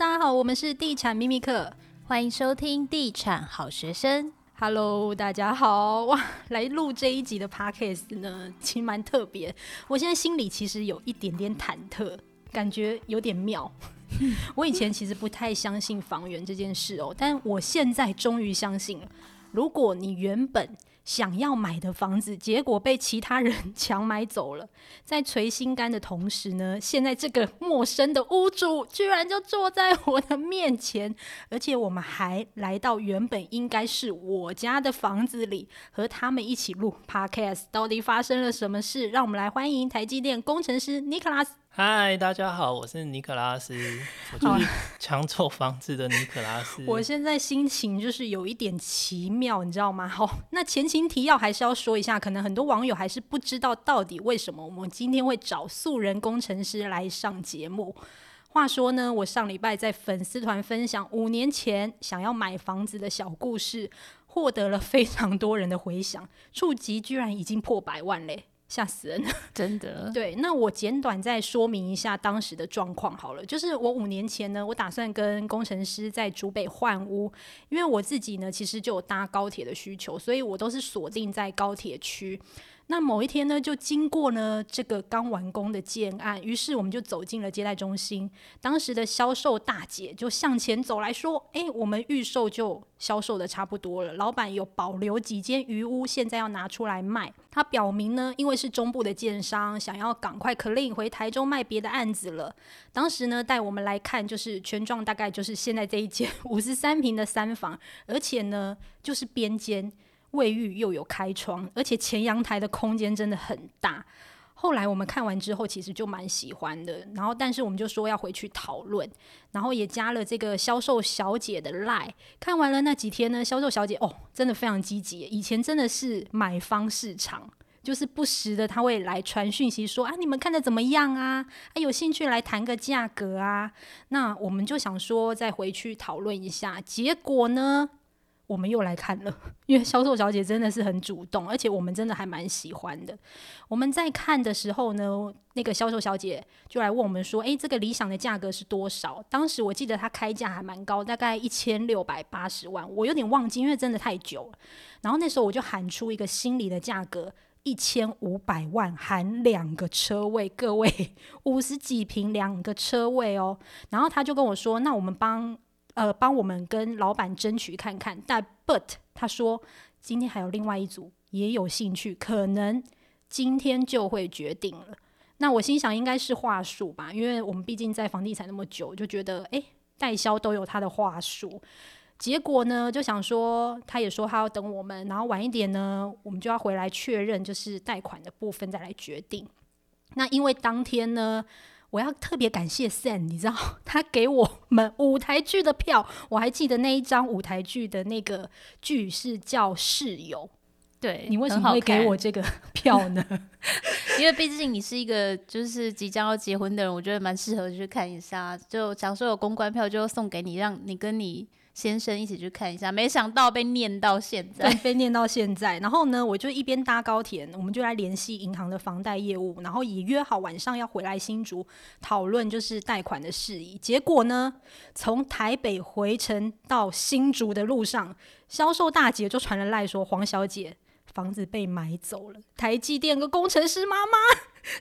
大家好，我们是地产秘密课，欢迎收听地产好学生。Hello，大家好哇！来录这一集的 Podcast 呢，其实蛮特别。我现在心里其实有一点点忐忑，感觉有点妙。我以前其实不太相信房源这件事哦，但我现在终于相信了。如果你原本想要买的房子，结果被其他人 抢买走了，在捶心肝的同时呢，现在这个陌生的屋主居然就坐在我的面前，而且我们还来到原本应该是我家的房子里，和他们一起录 Podcast。到底发生了什么事？让我们来欢迎台积电工程师尼克拉斯。嗨，大家好，我是尼可拉斯，我就是抢走房子的尼可拉斯。我现在心情就是有一点奇妙，你知道吗？好，那前情提要还是要说一下，可能很多网友还是不知道到底为什么我们今天会找素人工程师来上节目。话说呢，我上礼拜在粉丝团分享五年前想要买房子的小故事，获得了非常多人的回响，触及居然已经破百万嘞。吓死人了，真的。对，那我简短再说明一下当时的状况好了。就是我五年前呢，我打算跟工程师在竹北换屋，因为我自己呢其实就有搭高铁的需求，所以我都是锁定在高铁区。那某一天呢，就经过呢这个刚完工的建案，于是我们就走进了接待中心。当时的销售大姐就向前走来说：“诶，我们预售就销售的差不多了，老板有保留几间余屋，现在要拿出来卖。他表明呢，因为是中部的建商，想要赶快 clean 回台中卖别的案子了。当时呢，带我们来看，就是权状，大概就是现在这一间五十三平的三房，而且呢，就是边间。”卫浴又有开窗，而且前阳台的空间真的很大。后来我们看完之后，其实就蛮喜欢的。然后，但是我们就说要回去讨论，然后也加了这个销售小姐的 line。看完了那几天呢，销售小姐哦，真的非常积极。以前真的是买方市场，就是不时的她会来传讯息说啊，你们看的怎么样啊？啊，有兴趣来谈个价格啊？那我们就想说再回去讨论一下。结果呢？我们又来看了，因为销售小姐真的是很主动，而且我们真的还蛮喜欢的。我们在看的时候呢，那个销售小姐就来问我们说：“诶，这个理想的价格是多少？”当时我记得她开价还蛮高，大概一千六百八十万，我有点忘记，因为真的太久了。然后那时候我就喊出一个心里的价格：一千五百万含两个车位，各位五十几平两个车位哦。然后他就跟我说：“那我们帮。”呃，帮我们跟老板争取看看，但 but 他说今天还有另外一组也有兴趣，可能今天就会决定了。那我心想应该是话术吧，因为我们毕竟在房地产那么久，就觉得诶，代销都有他的话术。结果呢，就想说他也说他要等我们，然后晚一点呢，我们就要回来确认，就是贷款的部分再来决定。那因为当天呢。我要特别感谢 Sam，你知道 他给我们舞台剧的票，我还记得那一张舞台剧的那个剧是叫《室友》。对，你为什么会给我这个 票呢？因为毕竟你是一个就是即将要结婚的人，我觉得蛮适合去看一下。就假如说有公关票，就送给你，让你跟你。先生一起去看一下，没想到被念到现在，被念到现在。然后呢，我就一边搭高铁，我们就来联系银行的房贷业务，然后也约好晚上要回来新竹讨论就是贷款的事宜。结果呢，从台北回程到新竹的路上，销售大姐就传了赖说，黄小姐房子被买走了。台积电个工程师妈妈，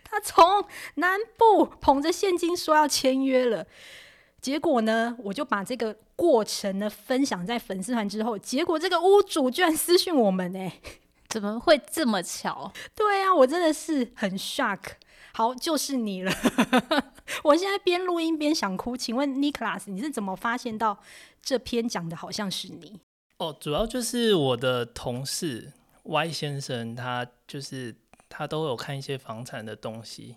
她从南部捧着现金说要签约了。结果呢，我就把这个过程呢分享在粉丝团之后，结果这个屋主居然私讯我们呢，怎么会这么巧？对啊，我真的是很 shock。好，就是你了。我现在边录音边想哭，请问 Nicholas，你是怎么发现到这篇讲的好像是你？哦，主要就是我的同事 Y 先生，他就是他都有看一些房产的东西。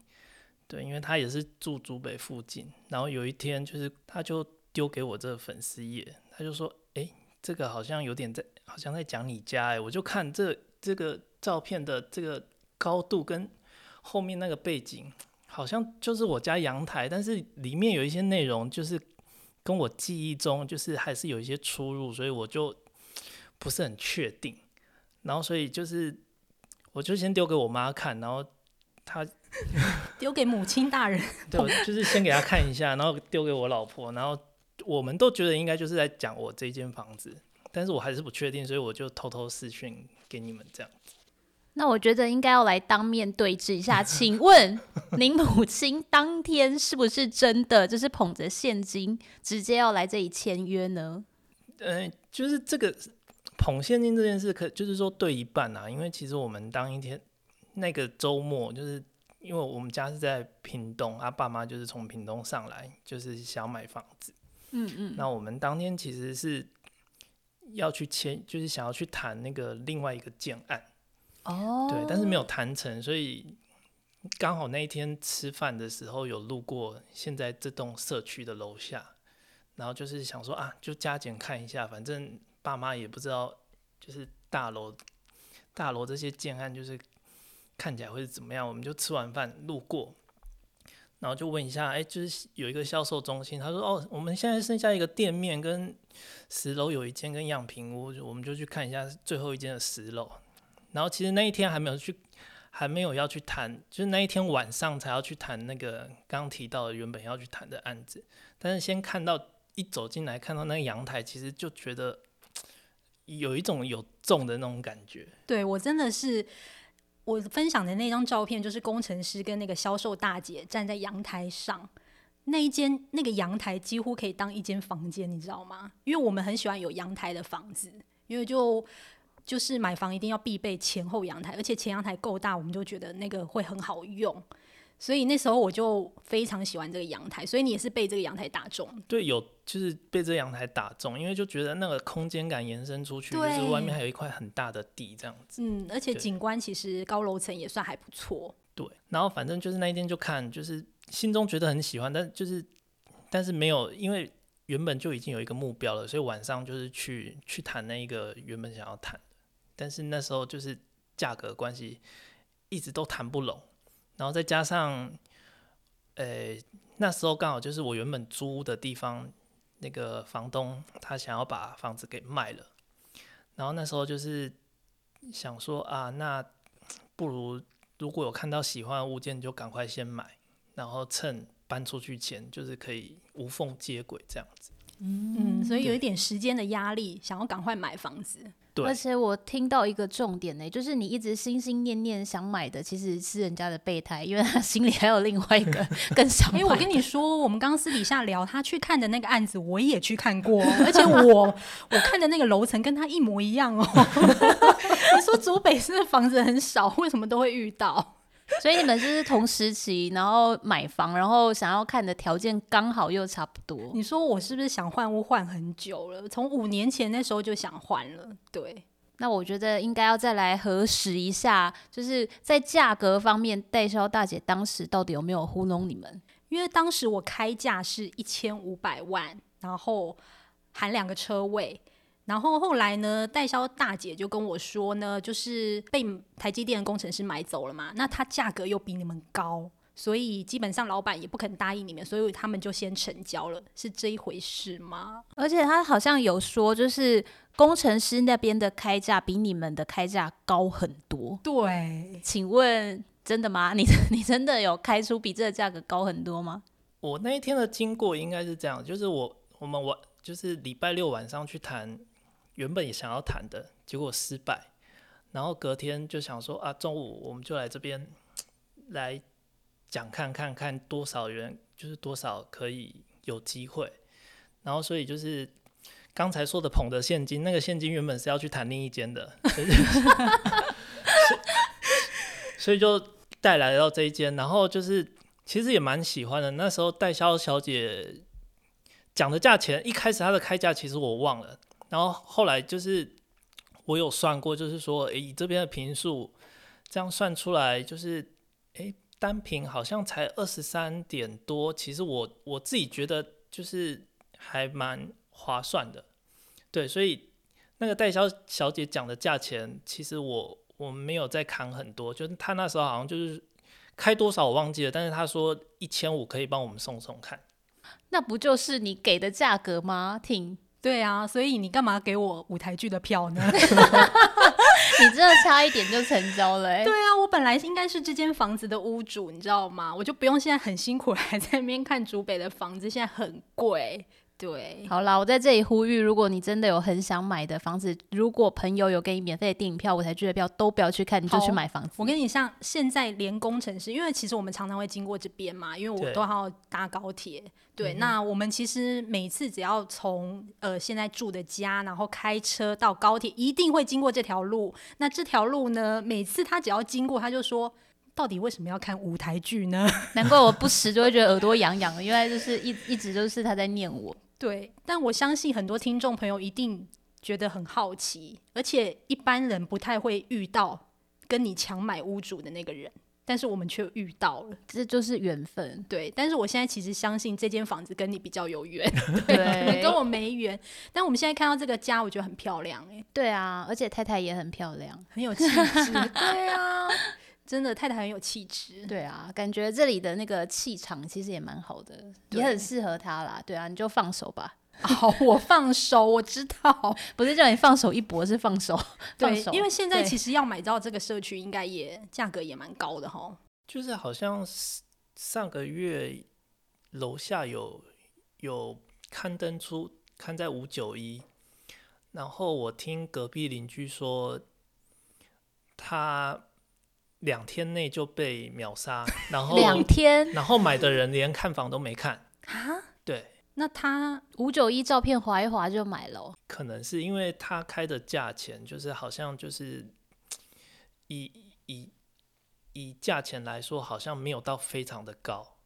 对，因为他也是住竹北附近，然后有一天就是他就丢给我这个粉丝页，他就说：“哎，这个好像有点在，好像在讲你家。”哎，我就看这这个照片的这个高度跟后面那个背景，好像就是我家阳台，但是里面有一些内容就是跟我记忆中就是还是有一些出入，所以我就不是很确定。然后所以就是我就先丢给我妈看，然后她。丢给母亲大人，对，就是先给他看一下，然后丢给我老婆，然后我们都觉得应该就是在讲我这间房子，但是我还是不确定，所以我就偷偷私讯给你们这样子。那我觉得应该要来当面对质一下，请问您母亲当天是不是真的就是捧着现金直接要来这里签约呢？嗯、呃，就是这个捧现金这件事，可就是说对一半啊，因为其实我们当一天那个周末，就是因为我们家是在屏东，他爸妈就是从屏东上来，就是想买房子，嗯嗯，那我们当天其实是要去签，就是想要去谈那个另外一个建案。哦，对，但是没有谈成，所以刚好那一天吃饭的时候有路过现在这栋社区的楼下，然后就是想说啊，就加减看一下，反正爸妈也不知道，就是大楼大楼这些建案就是看起来会是怎么样，我们就吃完饭路过，然后就问一下，哎，就是有一个销售中心，他说哦，我们现在剩下一个店面跟十楼有一间跟样品屋，我们就去看一下最后一间的十楼。然后其实那一天还没有去，还没有要去谈，就是那一天晚上才要去谈那个刚刚提到的原本要去谈的案子。但是先看到一走进来看到那个阳台，其实就觉得有一种有重的那种感觉。对，我真的是，我分享的那张照片，就是工程师跟那个销售大姐站在阳台上，那一间那个阳台几乎可以当一间房间，你知道吗？因为我们很喜欢有阳台的房子，因为就。就是买房一定要必备前后阳台，而且前阳台够大，我们就觉得那个会很好用。所以那时候我就非常喜欢这个阳台。所以你也是被这个阳台打中？对，有就是被这个阳台打中，因为就觉得那个空间感延伸出去，就是外面还有一块很大的地这样子。嗯，而且景观其实高楼层也算还不错。对，然后反正就是那一天就看，就是心中觉得很喜欢，但就是但是没有，因为原本就已经有一个目标了，所以晚上就是去去谈那一个原本想要谈的。但是那时候就是价格关系一直都谈不拢，然后再加上，呃、欸，那时候刚好就是我原本租的地方，那个房东他想要把房子给卖了，然后那时候就是想说啊，那不如如果有看到喜欢的物件，就赶快先买，然后趁搬出去前就是可以无缝接轨这样子。嗯，所以有一点时间的压力，想要赶快买房子。对，而且我听到一个重点呢，就是你一直心心念念想买的，其实是人家的备胎，因为他心里还有另外一个 更想买。哎、欸，我跟你说，我们刚刚私底下聊，他去看的那个案子，我也去看过，而且我我看的那个楼层跟他一模一样哦。你说竹北市的房子很少，为什么都会遇到？所以你们就是同时期，然后买房，然后想要看的条件刚好又差不多。你说我是不是想换屋换很久了？从五年前那时候就想换了。对，那我觉得应该要再来核实一下，就是在价格方面，代销大姐当时到底有没有糊弄你们？因为当时我开价是一千五百万，然后含两个车位。然后后来呢，代销大姐就跟我说呢，就是被台积电的工程师买走了嘛，那他价格又比你们高，所以基本上老板也不肯答应你们，所以他们就先成交了，是这一回事吗？而且他好像有说，就是工程师那边的开价比你们的开价高很多。对，请问真的吗？你你真的有开出比这个价格高很多吗？我那一天的经过应该是这样，就是我我们晚就是礼拜六晚上去谈。原本也想要谈的，结果失败，然后隔天就想说啊，中午我们就来这边来讲看看看多少人，就是多少可以有机会，然后所以就是刚才说的捧的现金，那个现金原本是要去谈另一间的，所以，所以就带来到这一间，然后就是其实也蛮喜欢的，那时候代销小姐讲的价钱，一开始她的开价其实我忘了。然后后来就是我有算过，就是说，诶，以这边的平数这样算出来，就是，诶，单坪好像才二十三点多。其实我我自己觉得就是还蛮划算的，对。所以那个代销小姐讲的价钱，其实我我没有再砍很多，就是她那时候好像就是开多少我忘记了，但是她说一千五可以帮我们送送看。那不就是你给的价格吗？挺。对啊，所以你干嘛给我舞台剧的票呢？你真的差一点就成交了欸。对啊，我本来应该是这间房子的屋主，你知道吗？我就不用现在很辛苦 还在那边看竹北的房子，现在很贵。对，好啦，我在这里呼吁，如果你真的有很想买的房子，如果朋友有给你免费的电影票、舞台剧的票，都不要去看，你就去买房子。我跟你像现在连工程师，因为其实我们常常会经过这边嘛，因为我都要搭高铁。对，对，那我们其实每次只要从呃现在住的家，然后开车到高铁，一定会经过这条路。那这条路呢，每次他只要经过，他就说。到底为什么要看舞台剧呢？难怪我不时就会觉得耳朵痒痒的，因为就是一一直都是他在念我。对，但我相信很多听众朋友一定觉得很好奇，而且一般人不太会遇到跟你强买屋主的那个人，但是我们却遇到了，这就是缘分。对，但是我现在其实相信这间房子跟你比较有缘，对，对跟我没缘。但我们现在看到这个家，我觉得很漂亮哎。对啊，而且太太也很漂亮，很有气质。对啊。真的太太很有气质，对啊，感觉这里的那个气场其实也蛮好的，也很适合他啦。对啊，你就放手吧。好，我放手，我知道，不是叫你放手一搏，是放手。对，放手，因为现在其实要买到这个社区，应该也价格也蛮高的哈。就是好像上个月楼下有有刊登出刊在五九一，然后我听隔壁邻居说他。两天内就被秒杀，然后两天，然后买的人连看房都没看啊？对，那他五九一照片划一划就买了，可能是因为他开的价钱就是好像就是以以以价钱来说，好像没有到非常的高。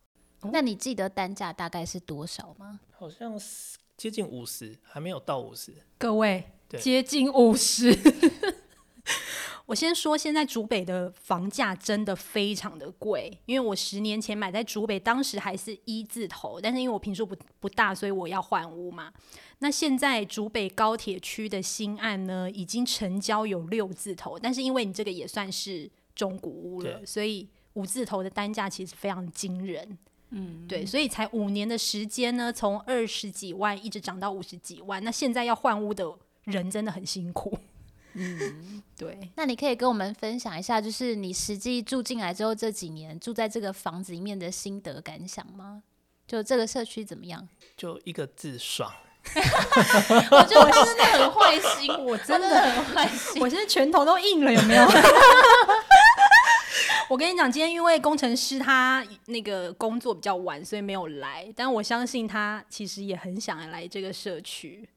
那你记得单价大概是多少吗？好像是接近五十，还没有到五十。各位，接近五十。我先说，现在竹北的房价真的非常的贵，因为我十年前买在竹北，当时还是一字头，但是因为我平数不不大，所以我要换屋嘛。那现在竹北高铁区的新案呢，已经成交有六字头，但是因为你这个也算是中古屋了，所以五字头的单价其实非常惊人。嗯，对，所以才五年的时间呢，从二十几万一直涨到五十几万，那现在要换屋的人真的很辛苦。嗯，对。那你可以跟我们分享一下，就是你实际住进来之后这几年住在这个房子里面的心得感想吗？就这个社区怎么样？就一个字爽。我觉得我真的很坏心，我真的很坏心，我现在拳头都硬了，有没有？我跟你讲，今天因为工程师他那个工作比较晚，所以没有来。但我相信他其实也很想来这个社区。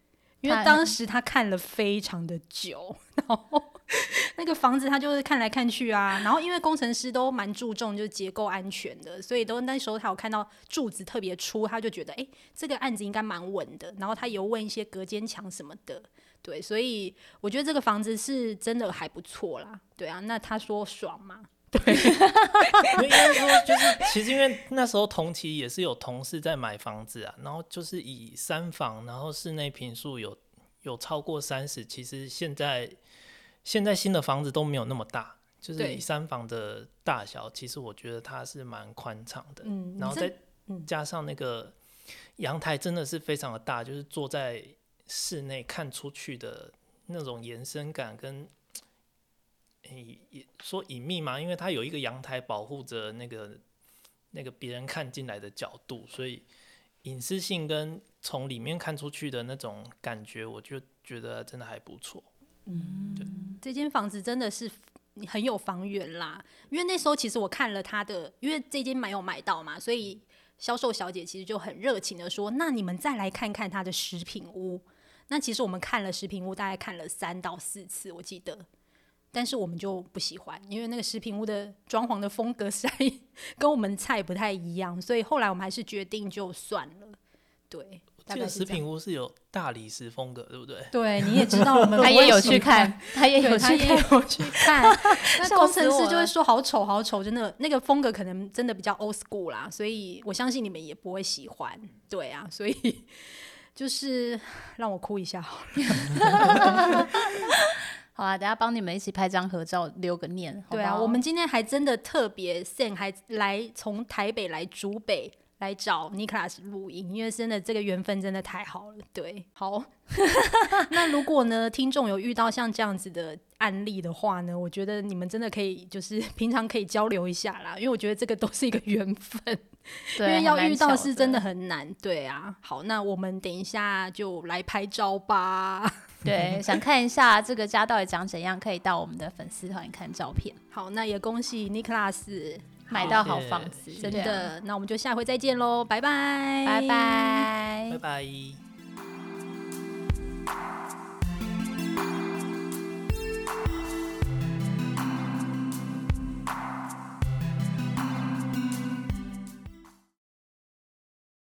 因为当时他看了非常的久，然后 那个房子他就是看来看去啊，然后因为工程师都蛮注重就是结构安全的，所以都那时候他有看到柱子特别粗，他就觉得哎、欸，这个案子应该蛮稳的，然后他有问一些隔间墙什么的，对，所以我觉得这个房子是真的还不错啦，对啊，那他说爽吗？对，因为说就是，其实因为那时候同期也是有同事在买房子啊，然后就是以三房，然后室内平数有有超过三十，其实现在现在新的房子都没有那么大，就是以三房的大小，其实我觉得它是蛮宽敞的，嗯，然后再加上那个阳台真的是非常的大，就是坐在室内看出去的那种延伸感跟。也说隐秘嘛，因为它有一个阳台保护着那个那个别人看进来的角度，所以隐私性跟从里面看出去的那种感觉，我就觉得真的还不错。嗯，对，这间房子真的是很有房源啦。因为那时候其实我看了他的，因为这间没有买到嘛，所以销售小姐其实就很热情的说：“那你们再来看看他的食品屋。”那其实我们看了食品屋，大概看了三到四次，我记得。但是我们就不喜欢，因为那个食品屋的装潢的风格实在跟我们菜不太一样，所以后来我们还是决定就算了。对，这个食品屋是有大理石风格，对不对？对，你也知道我们 他也有去看，他也有去看，有去看。那工程师就会说好丑，好丑，真的那个风格可能真的比较 old school 啦，所以我相信你们也不会喜欢。对啊，所以就是让我哭一下好了。好啊，等下帮你们一起拍张合照，留个念。好好。对啊，我们今天还真的特别 Sam 还来从台北来竹北来找 Nicholas 录音，因为真的这个缘分真的太好了。对，好。那如果呢，听众有遇到像这样子的案例的话呢，我觉得你们真的可以就是平常可以交流一下啦，因为我觉得这个都是一个缘分，对，因为要遇到是真的很难。对啊，好，那我们等一下就来拍照吧。对，想看一下这个家到底长怎样，可以到我们的粉丝团看照片。好，那也恭喜 Nicholas。买到好房子，真的。那我们就下回再见喽，拜拜，拜拜，拜拜。